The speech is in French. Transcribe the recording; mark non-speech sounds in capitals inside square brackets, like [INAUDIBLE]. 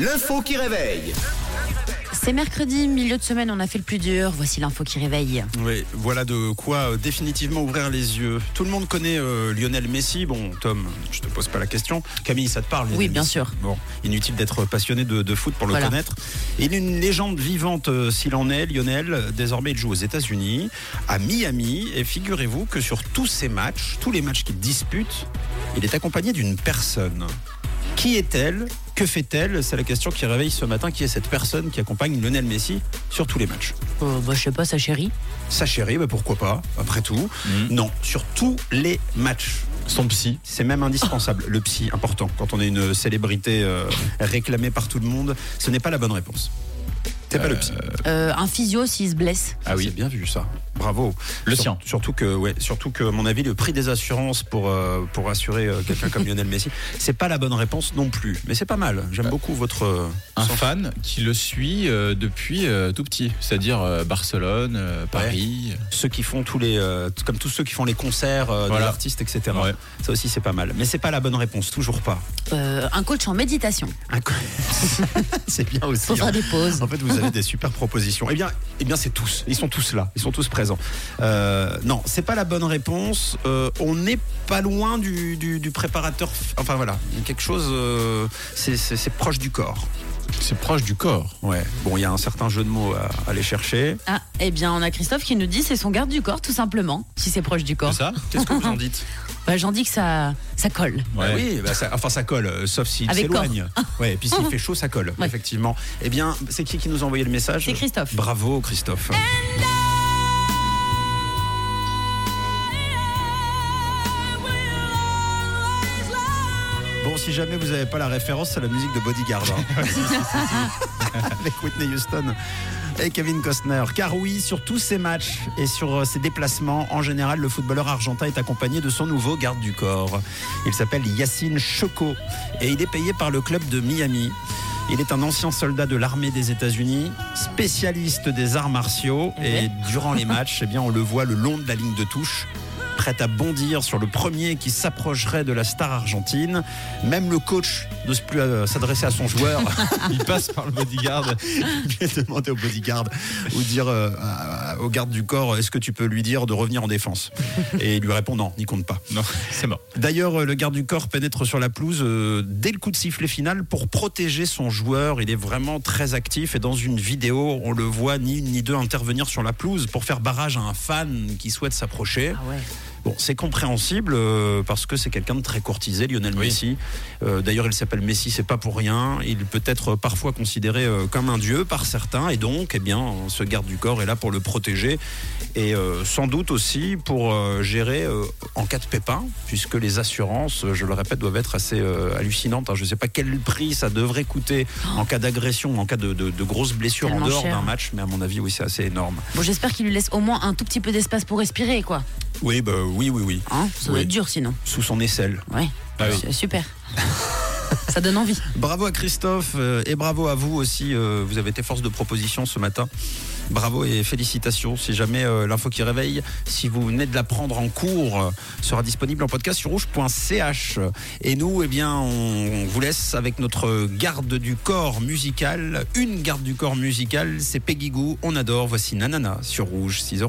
L'info qui réveille. C'est mercredi, milieu de semaine, on a fait le plus dur. Voici l'info qui réveille. Oui, voilà de quoi euh, définitivement ouvrir les yeux. Tout le monde connaît euh, Lionel Messi. Bon, Tom, je te pose pas la question. Camille, ça te parle Lionel Oui, bien Messi sûr. Bon, inutile d'être passionné de, de foot pour le Voilà. connaître. Il est une légende vivante euh, s'il en est, Lionel. Désormais, il joue aux États-Unis, à Miami. Et figurez-vous que sur tous ses matchs, tous les matchs qu'il dispute, il est accompagné d'une personne. Qui est-elle? Que fait-elle? C'est la question qui réveille ce matin. Qui est cette personne qui accompagne Lionel Messi sur tous les matchs Euh, bah, je sais pas, sa chérie. sa chérie, bah pourquoi pas, après tout. Mhm. Non, sur tous les matchs. Son psy. C'est même indispensable. Le psy, important. Quand on est une célébrité euh, réclamée par tout le monde, ce n'est pas la bonne réponse. C'est pas le psy. Euh, un physio s'il se blesse. Ah oui. Bien vu ça. Bravo. Le Sur- sien. Surtout que, ouais, surtout que, à mon avis, le prix des assurances pour, euh, pour assurer euh, quelqu'un comme Lionel Messi, [LAUGHS] c'est pas la bonne réponse non plus. Mais c'est pas mal. J'aime beaucoup votre. euh, Un sens. fan qui le suit euh, depuis euh, tout petit, c'est-à-dire euh, Barcelone, euh, Paris. Ceux qui font tous les. euh, comme tous ceux qui font les concerts euh, Voilà. des artistes, etc. Ouais. Ça aussi, c'est pas mal. Mais c'est pas la bonne réponse, toujours pas. Euh, un coach en méditation. Co- [LAUGHS] c'est bien aussi. Faire hein. des pauses. En fait, vous avez des super propositions. Eh bien, eh bien, c'est tous. Ils sont tous là. Ils sont tous présents. Euh, non, c'est pas la bonne réponse. Euh, on n'est pas loin du, du- du préparateur. Enfin voilà, quelque chose. euh, c'est- proche du corps. C'est proche du corps. Ouais. Bon, il y a un certain jeu de mots à, à aller chercher. Ah, eh bien, on a Christophe qui nous dit c'est son garde du corps, tout simplement, si c'est proche du corps. C'est ça? Qu'est-ce que vous en dites? [LAUGHS] Bah, J'en dis que ça, ça colle. Bah oui, bah ça- enfin ça colle, euh, sauf s'il s'éloigne. [LAUGHS] Ouais, et puis s'il fait chaud, ça colle, Ouais. effectivement. Eh bien, c'est qui qui nous a envoyé le message? C'est Christophe. Bravo, Christophe. Si jamais vous n'avez pas la référence, c'est la musique de Bodyguard. hein. [LAUGHS] [LAUGHS] Avec Whitney Houston et Kevin Costner. Car oui, sur tous ses matchs et sur euh, ses déplacements, en général, le footballeur argentin est accompagné de son nouveau garde du corps. Il s'appelle Yacine Choco et il est payé par le club de Miami. Il est un ancien soldat de l'armée des États-Unis, spécialiste des arts martiaux et durant les [LAUGHS] matchs, eh bien, on le voit le long de la ligne de touche prêt à bondir sur le premier qui s'approcherait de la star argentine. Même le coach n'ose plus euh, s'adresser à son joueur. [LAUGHS] [LAUGHS] Il passe par le bodyguard. lui a demandé au bodyguard ou dire euh, au garde du corps est-ce que tu peux lui dire de revenir en défense? Et il lui répond non, n'y compte pas. Non, [LAUGHS] c'est mort. D'ailleurs, euh, le garde du corps pénètre sur la pelouse euh, dès le coup de sifflet final pour protéger son joueur. Il est vraiment très actif et dans une vidéo, on le voit ni une ni deux intervenir sur la pelouse pour faire barrage à un fan qui souhaite s'approcher. Ah ouais. Bon, c'est compréhensible euh, parce que c'est quelqu'un de très courtisé, Lionel Oui. Messi. Euh, D'ailleurs, il s'appelle Messi, c'est pas pour rien. Il peut être parfois considéré euh, comme un dieu par certains, et donc, eh bien, ce garde du corps est là pour le protéger et euh, sans doute aussi pour euh, gérer euh, en cas de pépin, puisque les assurances, je le répète, doivent être assez euh, hallucinantes. hein. Je ne sais pas quel prix ça devrait coûter en cas d'agression, en cas de, de- de grosses blessures en dehors d'un match, mais à mon avis, oui, c'est assez énorme. Bon, j'espère qu'il lui laisse au moins un tout petit peu d'espace pour respirer, quoi. Oui, bah, oui, oui, oui. Hein ça doit Oui. être dur sinon. Sous son aisselle. Ouais. Ah oui. Super. ça donne envie. Bravo à Christophe euh, et bravo à vous aussi. euh, vous avez été force de proposition ce matin. Bravo et félicitations. Si jamais euh, l'info qui réveille, si vous venez de la prendre en cours, sera disponible en podcast sur rouge.ch. Et nous, eh bien, on vous laisse avec notre garde du corps musical. Une garde du corps musical, c'est Peggy Goo. On adore. Voici Nanana sur Rouge 6h.